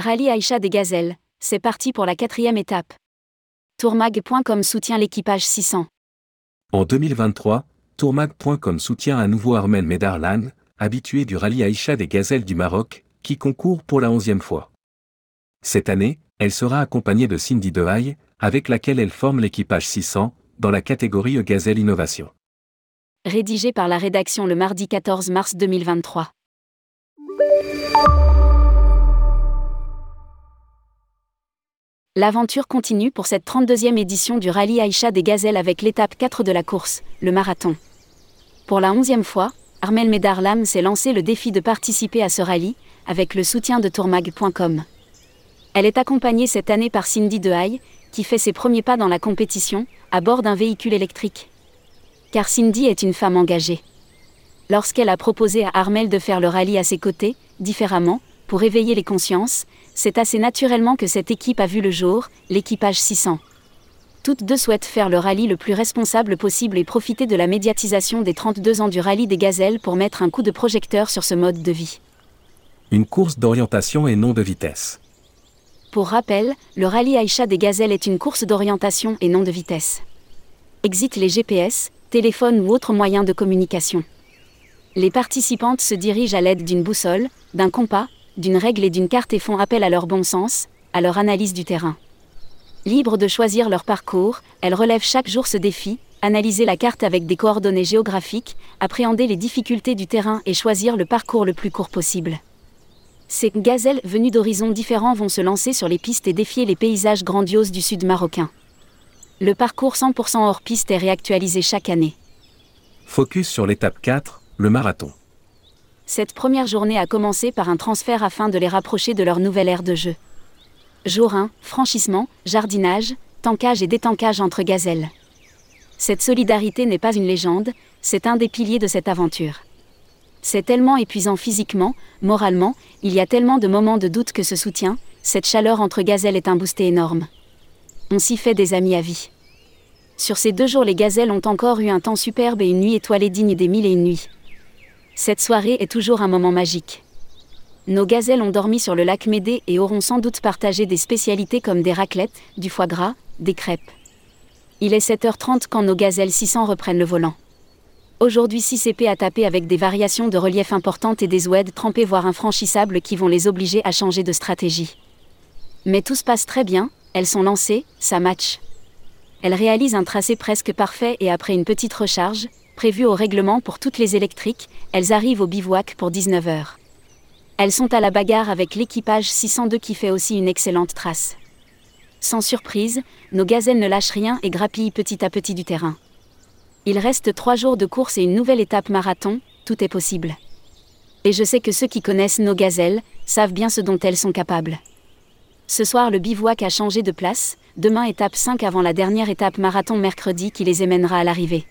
Rallye Aïcha des Gazelles, c'est parti pour la quatrième étape. Tourmag.com soutient l'équipage 600. En 2023, Tourmag.com soutient à nouveau Armel Medarlan, habitué du rallye Aïcha des Gazelles du Maroc, qui concourt pour la onzième fois. Cette année, elle sera accompagnée de Cindy Dehaye, avec laquelle elle forme l'équipage 600, dans la catégorie E Gazelle Innovation. Rédigé par la rédaction le mardi 14 mars 2023. L'aventure continue pour cette 32e édition du rallye Aïcha des Gazelles avec l'étape 4 de la course, le marathon. Pour la 11e fois, Armel Medarlam s'est lancé le défi de participer à ce rallye, avec le soutien de tourmag.com. Elle est accompagnée cette année par Cindy Dehaye, qui fait ses premiers pas dans la compétition, à bord d'un véhicule électrique. Car Cindy est une femme engagée. Lorsqu'elle a proposé à Armel de faire le rallye à ses côtés, différemment, pour éveiller les consciences, c'est assez naturellement que cette équipe a vu le jour, l'équipage 600. Toutes deux souhaitent faire le rallye le plus responsable possible et profiter de la médiatisation des 32 ans du rallye des gazelles pour mettre un coup de projecteur sur ce mode de vie. Une course d'orientation et non de vitesse. Pour rappel, le rallye Aïcha des gazelles est une course d'orientation et non de vitesse. Exit les GPS, téléphones ou autres moyens de communication. Les participantes se dirigent à l'aide d'une boussole, d'un compas, d'une règle et d'une carte et font appel à leur bon sens, à leur analyse du terrain. Libres de choisir leur parcours, elles relèvent chaque jour ce défi, analyser la carte avec des coordonnées géographiques, appréhender les difficultés du terrain et choisir le parcours le plus court possible. Ces gazelles venues d'horizons différents vont se lancer sur les pistes et défier les paysages grandioses du sud marocain. Le parcours 100% hors piste est réactualisé chaque année. Focus sur l'étape 4, le marathon. Cette première journée a commencé par un transfert afin de les rapprocher de leur nouvelle aire de jeu. Jour 1, franchissement, jardinage, tankage et détankage entre gazelles. Cette solidarité n'est pas une légende, c'est un des piliers de cette aventure. C'est tellement épuisant physiquement, moralement, il y a tellement de moments de doute que ce soutien, cette chaleur entre gazelles est un booster énorme. On s'y fait des amis à vie. Sur ces deux jours, les gazelles ont encore eu un temps superbe et une nuit étoilée digne des mille et une nuits. Cette soirée est toujours un moment magique. Nos gazelles ont dormi sur le lac Médée et auront sans doute partagé des spécialités comme des raclettes, du foie gras, des crêpes. Il est 7h30 quand nos gazelles 600 reprennent le volant. Aujourd'hui 6 CP à taper avec des variations de relief importantes et des oueds trempés voire infranchissables qui vont les obliger à changer de stratégie. Mais tout se passe très bien, elles sont lancées, ça match. Elles réalisent un tracé presque parfait et après une petite recharge, prévue au règlement pour toutes les électriques, elles arrivent au bivouac pour 19h. Elles sont à la bagarre avec l'équipage 602 qui fait aussi une excellente trace. Sans surprise, nos gazelles ne lâchent rien et grappillent petit à petit du terrain. Il reste trois jours de course et une nouvelle étape marathon, tout est possible. Et je sais que ceux qui connaissent nos gazelles savent bien ce dont elles sont capables. Ce soir, le bivouac a changé de place, demain étape 5 avant la dernière étape marathon mercredi qui les émènera à l'arrivée.